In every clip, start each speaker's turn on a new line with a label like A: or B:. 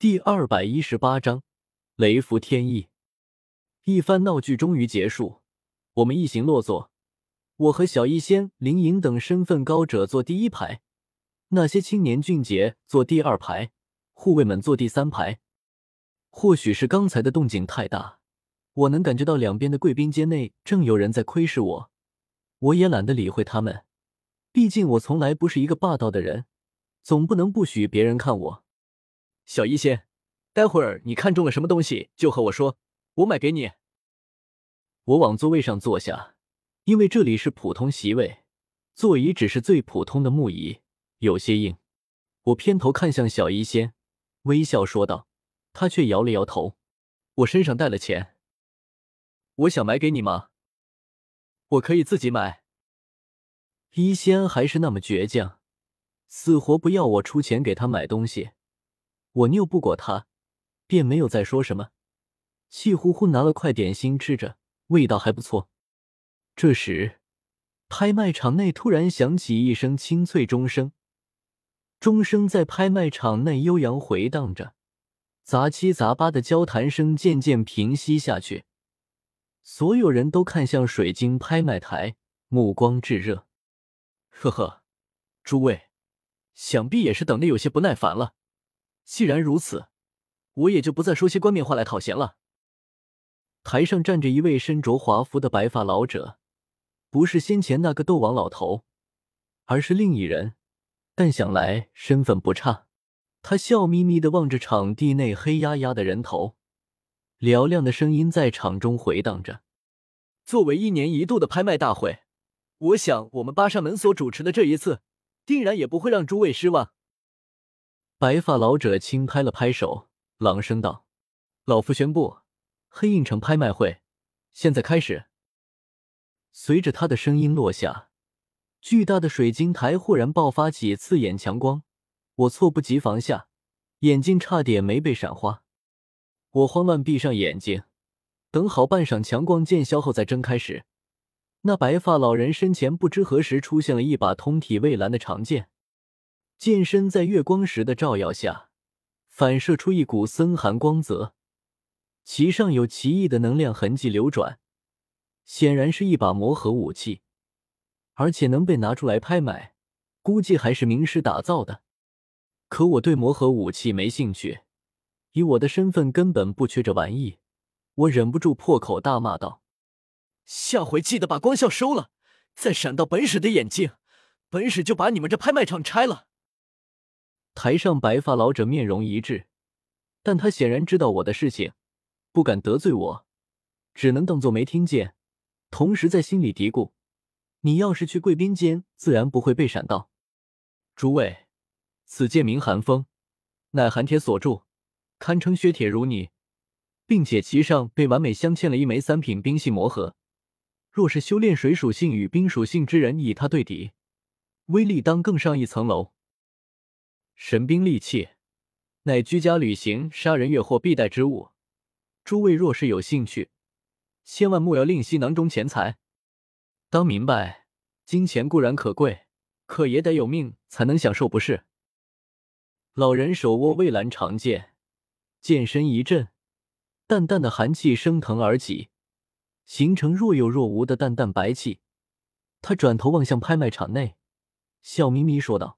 A: 第二百一十八章雷符天意。一番闹剧终于结束，我们一行落座。我和小医仙、林颖等身份高者坐第一排，那些青年俊杰坐第二排，护卫们坐第三排。或许是刚才的动静太大，我能感觉到两边的贵宾间内正有人在窥视我。我也懒得理会他们，毕竟我从来不是一个霸道的人，总不能不许别人看我。小医仙，待会儿你看中了什么东西就和我说，我买给你。我往座位上坐下。因为这里是普通席位，座椅只是最普通的木椅，有些硬。我偏头看向小医仙，微笑说道，他却摇了摇头。我身上带了钱，我想买给你吗？我可以自己买。医仙还是那么倔强，死活不要我出钱给他买东西。我拗不过他，便没有再说什么，气呼呼拿了块点心吃着，味道还不错。这时，拍卖场内突然响起一声清脆钟声，钟声在拍卖场内悠扬回荡着，杂七杂八的交谈声渐渐平息下去。所有人都看向水晶拍卖台，目光炙热。呵呵，诸位，想必也是等的有些不耐烦了。既然如此，我也就不再说些冠冕话来讨嫌了。台上站着一位身着华服的白发老者。不是先前那个斗王老头，而是另一人，但想来身份不差。他笑眯眯的望着场地内黑压压的人头，嘹亮的声音在场中回荡着。作为一年一度的拍卖大会，我想我们巴山门所主持的这一次，定然也不会让诸位失望。白发老者轻拍了拍手，朗声道：“老夫宣布，黑印城拍卖会现在开始。”随着他的声音落下，巨大的水晶台忽然爆发起刺眼强光，我猝不及防下，眼睛差点没被闪花。我慌乱闭上眼睛，等好半晌强光渐消后再睁开时，那白发老人身前不知何时出现了一把通体蔚蓝的长剑，剑身在月光石的照耀下，反射出一股森寒光泽，其上有奇异的能量痕迹流转。显然是一把魔核武器，而且能被拿出来拍卖，估计还是名师打造的。可我对魔核武器没兴趣，以我的身份根本不缺这玩意。我忍不住破口大骂道：“下回记得把光效收了，再闪到本使的眼睛，本使就把你们这拍卖场拆了。”台上白发老者面容一滞，但他显然知道我的事情，不敢得罪我，只能当做没听见。同时在心里嘀咕：“你要是去贵宾间，自然不会被闪到。”诸位，此剑名寒风，乃寒铁所铸，堪称削铁如泥，并且其上被完美镶嵌了一枚三品冰系魔核。若是修炼水属性与冰属性之人以它对敌，威力当更上一层楼。神兵利器，乃居家旅行、杀人越货必带之物。诸位若是有兴趣。千万莫要吝惜囊中钱财，当明白，金钱固然可贵，可也得有命才能享受，不是？老人手握蔚蓝长剑，剑身一震，淡淡的寒气升腾而起，形成若有若无的淡淡白气。他转头望向拍卖场内，笑眯眯说道：“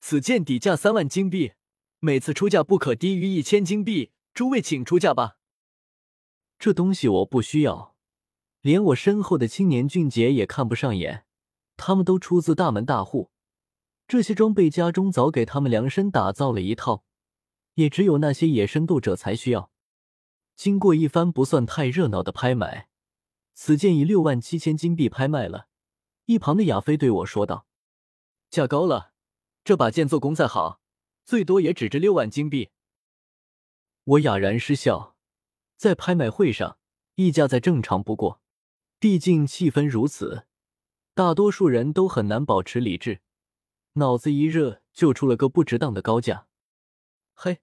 A: 此剑底价三万金币，每次出价不可低于一千金币，诸位请出价吧。”这东西我不需要，连我身后的青年俊杰也看不上眼。他们都出自大门大户，这些装备家中早给他们量身打造了一套，也只有那些野生斗者才需要。经过一番不算太热闹的拍卖，此剑以六万七千金币拍卖了。一旁的亚飞对我说道：“价高了，这把剑做工再好，最多也只值六万金币。”我哑然失笑。在拍卖会上，溢价再正常不过。毕竟气氛如此，大多数人都很难保持理智，脑子一热就出了个不值当的高价。嘿，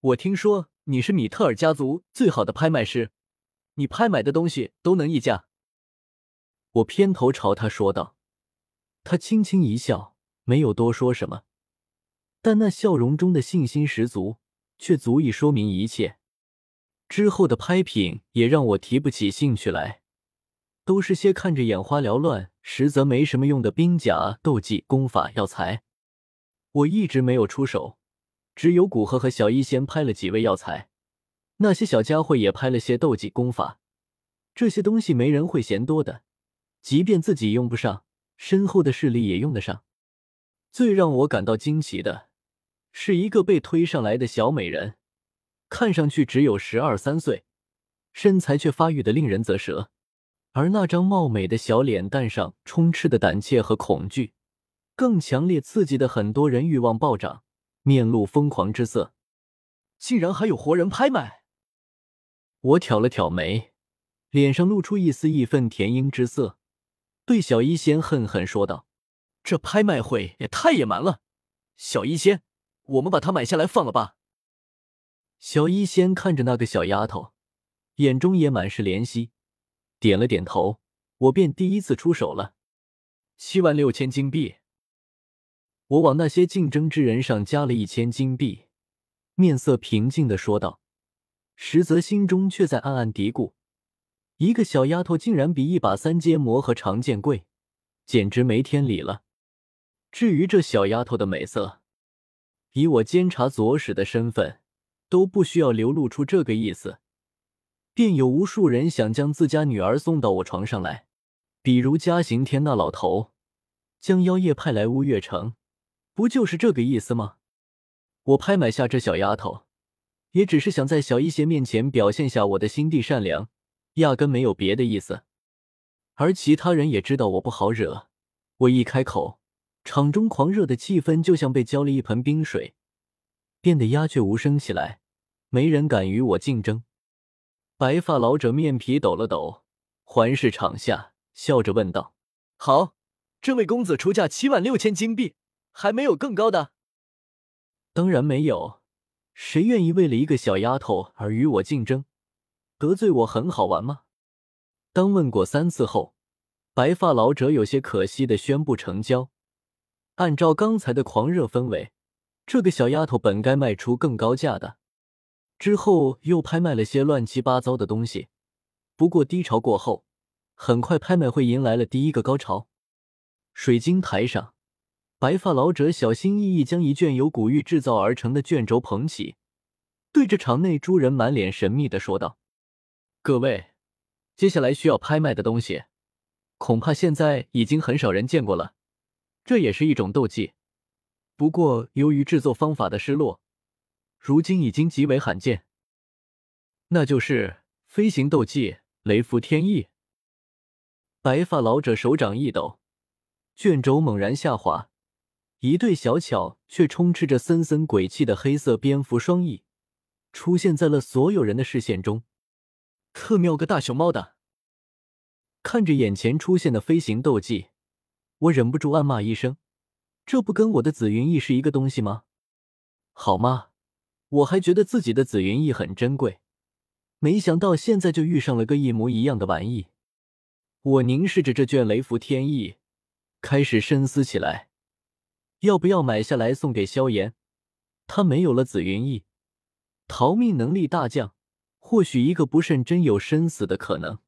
A: 我听说你是米特尔家族最好的拍卖师，你拍买的东西都能溢价。我偏头朝他说道，他轻轻一笑，没有多说什么，但那笑容中的信心十足，却足以说明一切。之后的拍品也让我提不起兴趣来，都是些看着眼花缭乱，实则没什么用的兵甲、斗技、功法、药材。我一直没有出手，只有古河和小一仙拍了几味药材，那些小家伙也拍了些斗技、功法。这些东西没人会嫌多的，即便自己用不上，身后的势力也用得上。最让我感到惊奇的，是一个被推上来的小美人。看上去只有十二三岁，身材却发育的令人啧舌，而那张貌美的小脸蛋上充斥的胆怯和恐惧，更强烈刺激的很多人欲望暴涨，面露疯狂之色。竟然还有活人拍卖！我挑了挑眉，脸上露出一丝义愤填膺之色，对小医仙恨恨说道：“这拍卖会也太野蛮了！小医仙，我们把它买下来放了吧。”小医仙看着那个小丫头，眼中也满是怜惜，点了点头。我便第一次出手了，七万六千金币。我往那些竞争之人上加了一千金币，面色平静的说道，实则心中却在暗暗嘀咕：一个小丫头竟然比一把三阶魔和长剑贵，简直没天理了。至于这小丫头的美色，以我监察左使的身份。都不需要流露出这个意思，便有无数人想将自家女儿送到我床上来。比如嘉刑天那老头，将妖夜派来乌月城，不就是这个意思吗？我拍买下这小丫头，也只是想在小一些面前表现下我的心地善良，压根没有别的意思。而其他人也知道我不好惹，我一开口，场中狂热的气氛就像被浇了一盆冰水。变得鸦雀无声起来，没人敢与我竞争。白发老者面皮抖了抖，环视场下，笑着问道：“好，这位公子出价七万六千金币，还没有更高的？”“当然没有，谁愿意为了一个小丫头而与我竞争？得罪我很好玩吗？”当问过三次后，白发老者有些可惜的宣布成交。按照刚才的狂热氛围。这个小丫头本该卖出更高价的，之后又拍卖了些乱七八糟的东西。不过低潮过后，很快拍卖会迎来了第一个高潮。水晶台上，白发老者小心翼翼将一卷由古玉制造而成的卷轴捧起，对着场内诸人满脸神秘的说道：“各位，接下来需要拍卖的东西，恐怕现在已经很少人见过了。这也是一种斗技。”不过，由于制作方法的失落，如今已经极为罕见。那就是飞行斗技雷符天翼。白发老者手掌一抖，卷轴猛然下滑，一对小巧却充斥着森森鬼气的黑色蝙蝠双翼出现在了所有人的视线中。特喵个大熊猫的！看着眼前出现的飞行斗技，我忍不住暗骂一声。这不跟我的紫云翼是一个东西吗？好吗？我还觉得自己的紫云翼很珍贵，没想到现在就遇上了个一模一样的玩意。我凝视着这卷雷符天翼，开始深思起来，要不要买下来送给萧炎？他没有了紫云翼，逃命能力大降，或许一个不慎真有生死的可能。